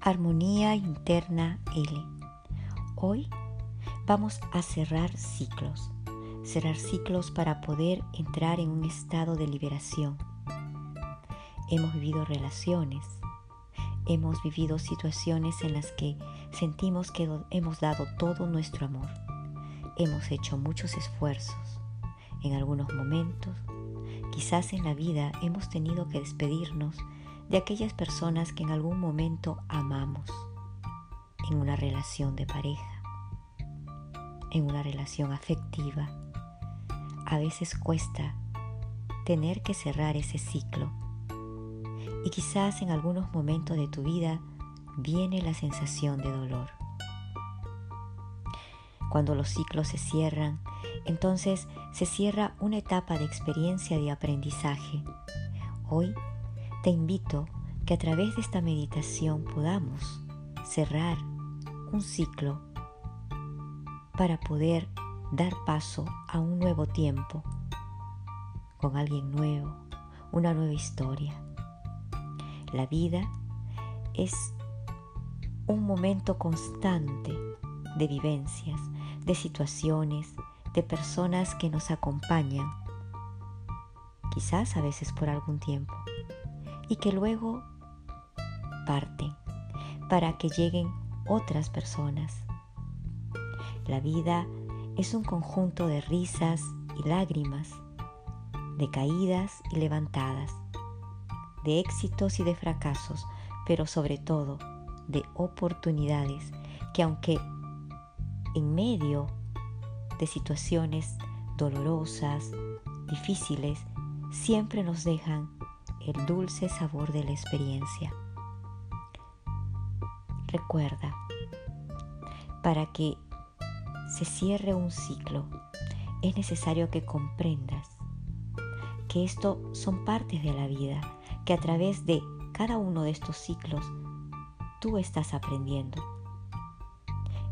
Armonía Interna L. Hoy vamos a cerrar ciclos, cerrar ciclos para poder entrar en un estado de liberación. Hemos vivido relaciones, hemos vivido situaciones en las que sentimos que hemos dado todo nuestro amor, hemos hecho muchos esfuerzos. En algunos momentos, quizás en la vida hemos tenido que despedirnos de aquellas personas que en algún momento amamos en una relación de pareja, en una relación afectiva. A veces cuesta tener que cerrar ese ciclo y quizás en algunos momentos de tu vida viene la sensación de dolor. Cuando los ciclos se cierran, entonces se cierra una etapa de experiencia de aprendizaje. Hoy te invito que a través de esta meditación podamos cerrar un ciclo para poder dar paso a un nuevo tiempo con alguien nuevo, una nueva historia. La vida es un momento constante de vivencias, de situaciones, de personas que nos acompañan, quizás a veces por algún tiempo y que luego parten para que lleguen otras personas. La vida es un conjunto de risas y lágrimas, de caídas y levantadas, de éxitos y de fracasos, pero sobre todo de oportunidades que aunque en medio de situaciones dolorosas, difíciles, siempre nos dejan el dulce sabor de la experiencia. Recuerda, para que se cierre un ciclo, es necesario que comprendas que esto son partes de la vida, que a través de cada uno de estos ciclos tú estás aprendiendo.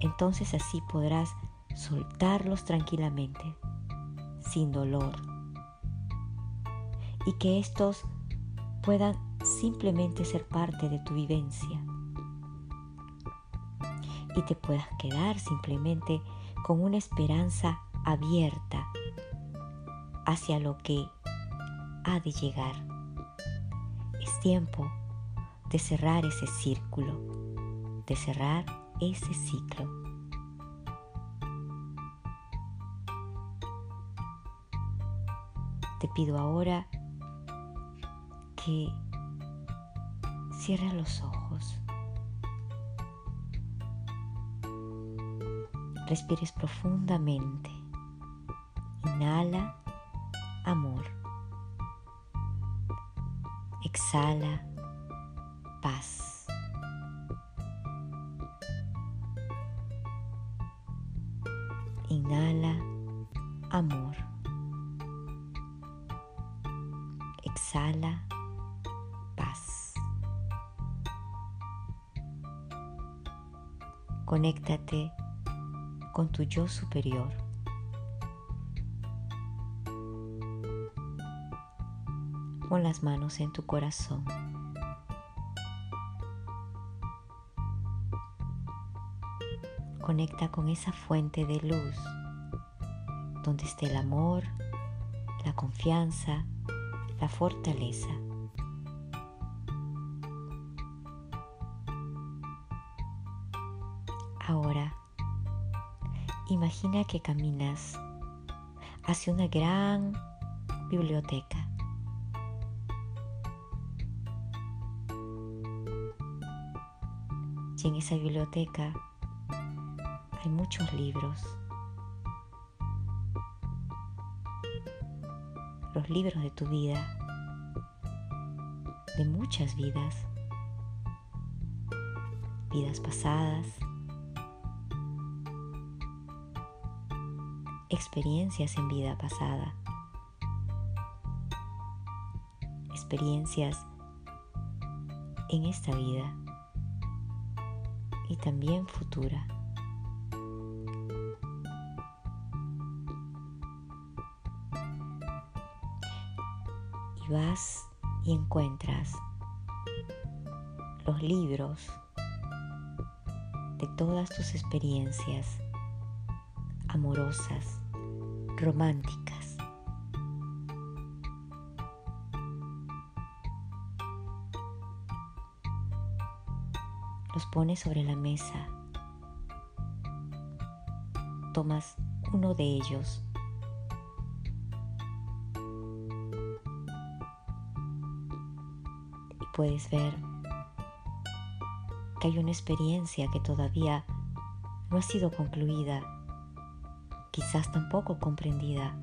Entonces así podrás soltarlos tranquilamente, sin dolor, y que estos puedan simplemente ser parte de tu vivencia y te puedas quedar simplemente con una esperanza abierta hacia lo que ha de llegar. Es tiempo de cerrar ese círculo, de cerrar ese ciclo. Te pido ahora que cierres los ojos. Respires profundamente. Inhala amor. Exhala paz. Conéctate con tu yo superior. Pon las manos en tu corazón. Conecta con esa fuente de luz donde esté el amor, la confianza, la fortaleza. Imagina que caminas hacia una gran biblioteca. Y en esa biblioteca hay muchos libros. los libros de tu vida, de muchas vidas, vidas pasadas, experiencias en vida pasada, experiencias en esta vida y también futura. Y vas y encuentras los libros de todas tus experiencias amorosas, románticas. Los pones sobre la mesa. Tomas uno de ellos. Y puedes ver que hay una experiencia que todavía no ha sido concluida, quizás tampoco comprendida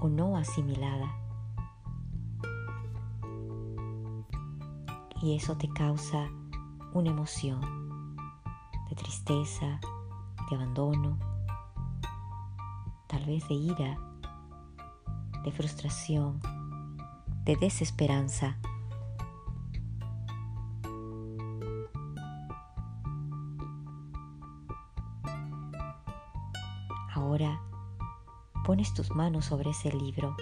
o no asimilada. Y eso te causa una emoción de tristeza, de abandono, tal vez de ira, de frustración, de desesperanza. Ahora. Pones tus manos sobre ese libro.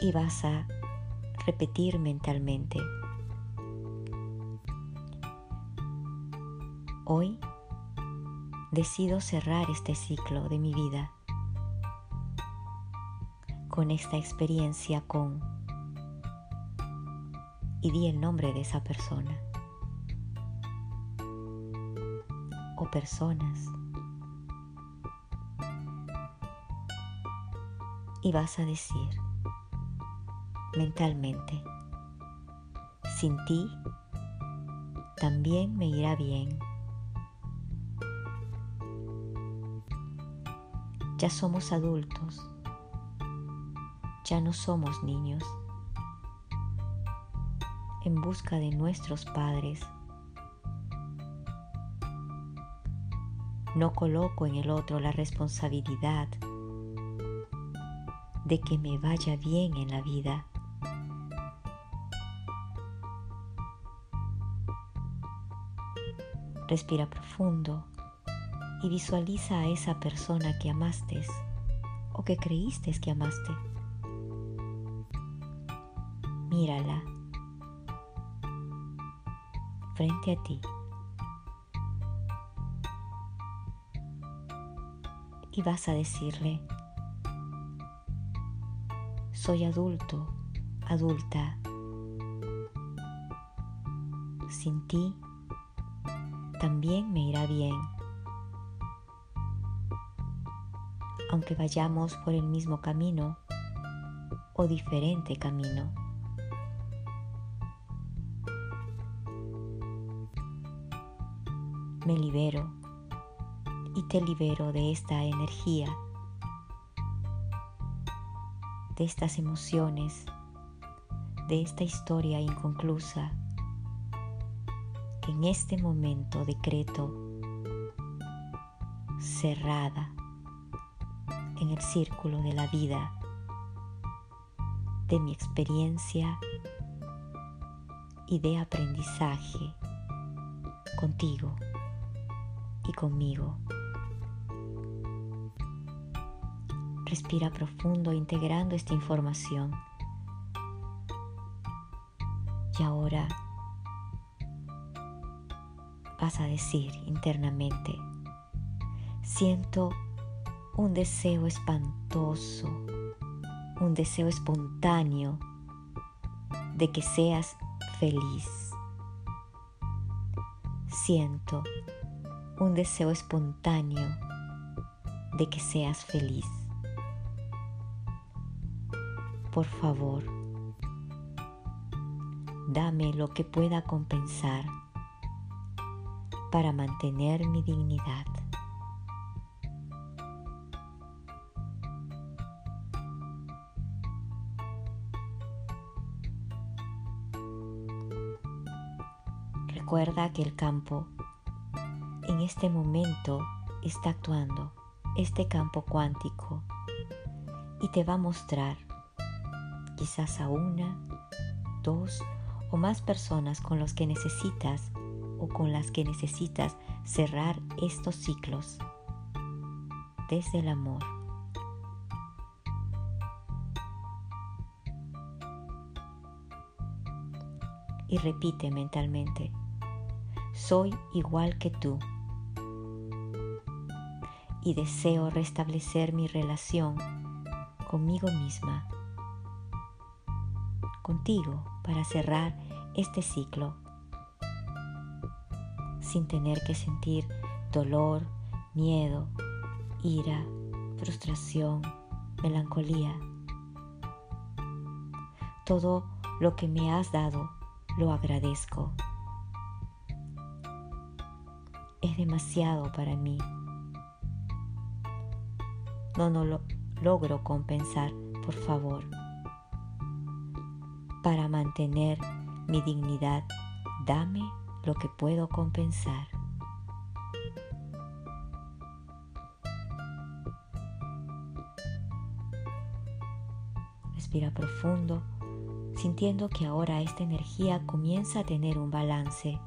Y vas a repetir mentalmente. Hoy decido cerrar este ciclo de mi vida con esta experiencia con y di el nombre de esa persona o personas y vas a decir mentalmente, sin ti también me irá bien. Ya somos adultos, ya no somos niños, en busca de nuestros padres. No coloco en el otro la responsabilidad de que me vaya bien en la vida. Respira profundo y visualiza a esa persona que amaste o que creíste que amaste. Mírala frente a ti y vas a decirle, soy adulto, adulta. Sin ti también me irá bien. Aunque vayamos por el mismo camino o diferente camino. Me libero y te libero de esta energía, de estas emociones, de esta historia inconclusa en este momento decreto cerrada en el círculo de la vida, de mi experiencia y de aprendizaje contigo y conmigo. Respira profundo integrando esta información. Y ahora vas a decir internamente, siento un deseo espantoso, un deseo espontáneo de que seas feliz. Siento un deseo espontáneo de que seas feliz por favor. Dame lo que pueda compensar para mantener mi dignidad. Recuerda que el campo en este momento está actuando, este campo cuántico, y te va a mostrar quizás a una, dos o más personas con los que necesitas o con las que necesitas cerrar estos ciclos desde el amor. Y repite mentalmente, soy igual que tú y deseo restablecer mi relación conmigo misma, contigo, para cerrar este ciclo, sin tener que sentir dolor, miedo, ira, frustración, melancolía. Todo lo que me has dado lo agradezco. Es demasiado para mí. No, lo logro compensar, por favor. Para mantener mi dignidad, dame lo que puedo compensar. Respira profundo, sintiendo que ahora esta energía comienza a tener un balance,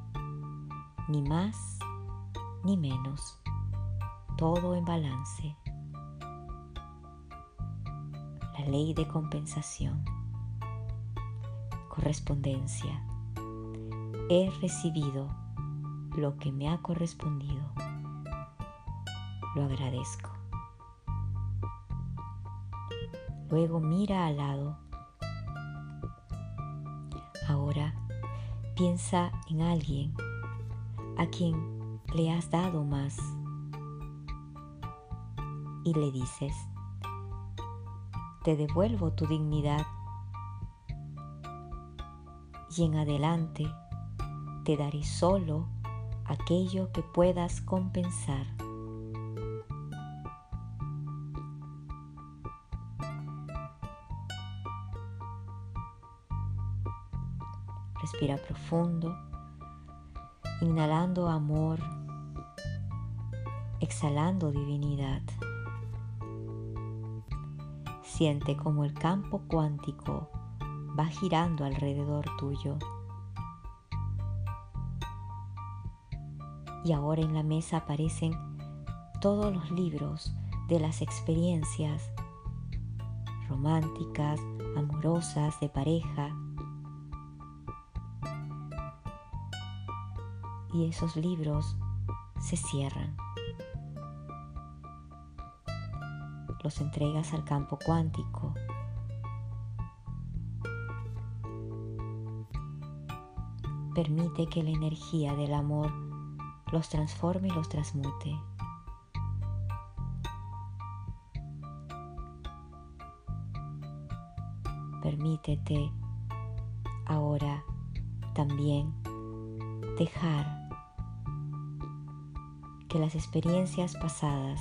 ni más ni menos, todo en balance. La ley de compensación. Correspondencia. He recibido lo que me ha correspondido. Lo agradezco. Luego mira al lado. Ahora piensa en alguien a quien le has dado más y le dices, te devuelvo tu dignidad y en adelante te daré solo aquello que puedas compensar. Respira profundo, inhalando amor, exhalando divinidad. Siente como el campo cuántico va girando alrededor tuyo. Y ahora en la mesa aparecen todos los libros de las experiencias románticas, amorosas, de pareja, y esos libros se cierran. Los entregas al campo cuántico. Permite que la energía del amor los transforme y los transmute. Permítete ahora también dejar que las experiencias pasadas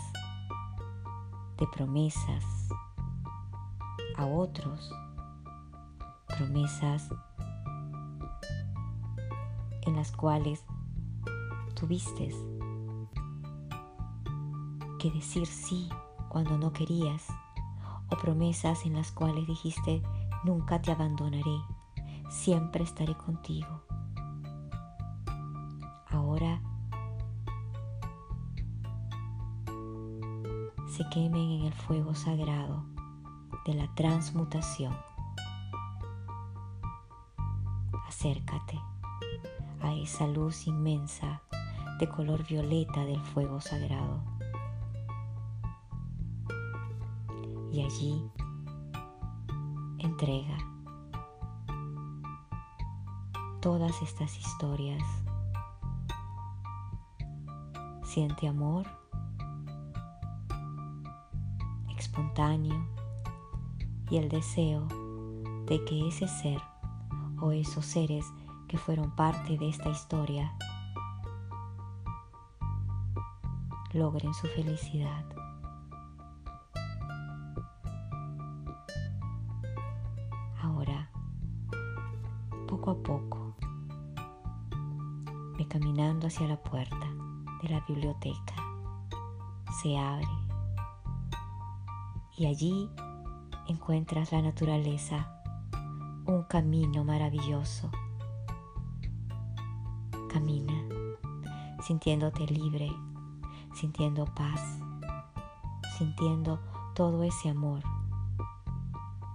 de promesas a otros, promesas las cuales tuviste que decir sí cuando no querías, o promesas en las cuales dijiste nunca te abandonaré, siempre estaré contigo. Ahora se quemen en el fuego sagrado de la transmutación. Acércate a esa luz inmensa de color violeta del fuego sagrado. Y allí entrega todas estas historias. Siente amor espontáneo y el deseo de que ese ser o esos seres que fueron parte de esta historia logren su felicidad. Ahora, poco a poco, caminando hacia la puerta de la biblioteca. Se abre y allí encuentras la naturaleza, un camino maravilloso. Camina sintiéndote libre, sintiendo paz, sintiendo todo ese amor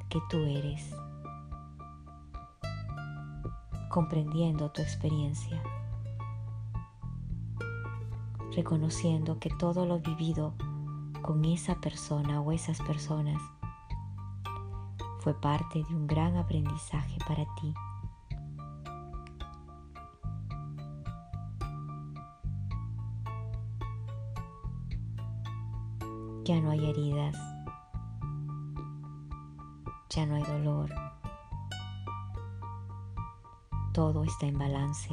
que tú eres, comprendiendo tu experiencia, reconociendo que todo lo vivido con esa persona o esas personas fue parte de un gran aprendizaje para ti. Ya no hay heridas, ya no hay dolor, todo está en balance.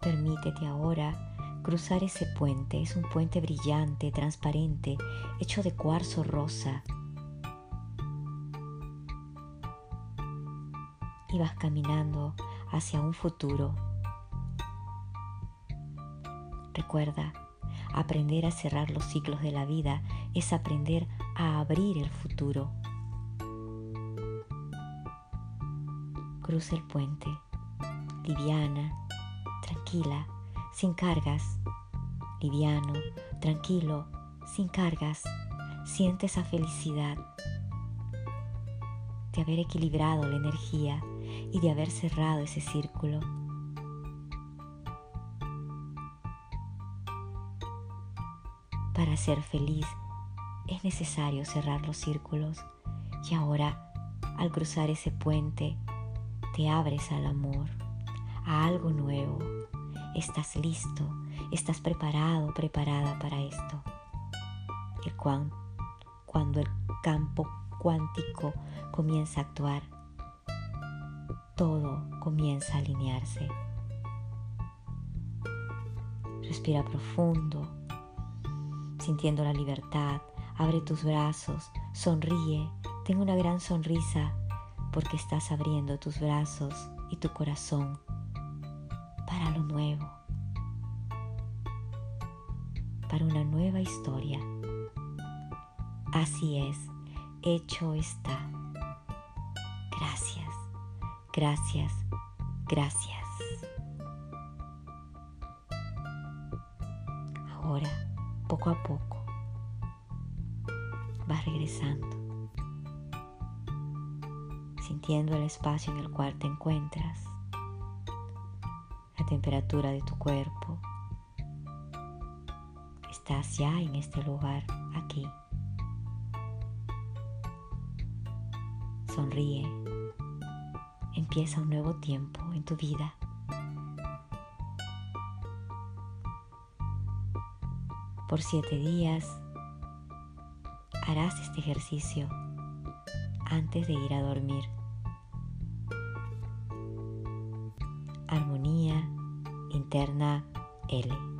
Permítete ahora cruzar ese puente. Es un puente brillante, transparente, hecho de cuarzo rosa. Y vas caminando hacia un futuro. Recuerda, aprender a cerrar los ciclos de la vida es aprender a abrir el futuro. Cruza el puente, liviana, tranquila sin cargas, liviano, tranquilo, sin cargas, siente esa felicidad de haber equilibrado la energía y de haber cerrado ese círculo. Para ser feliz es necesario cerrar los círculos y ahora al cruzar ese puente te abres al amor, a algo nuevo, estás listo, estás preparado, preparada para esto. El cuando el campo cuántico comienza a actuar, todo comienza a alinearse. Respira profundo, sintiendo la libertad. Abre tus brazos, sonríe, ten una gran sonrisa porque estás abriendo tus brazos y tu corazón para lo nuevo, para una nueva historia. Así es, hecho está. Gracias, gracias, gracias. Ahora, poco a poco, vas regresando, sintiendo el espacio en el cual te encuentras temperatura de tu cuerpo. Estás ya en este lugar, aquí. Sonríe. Empieza un nuevo tiempo en tu vida. Por siete días harás este ejercicio antes de ir a dormir. Armonía interna L.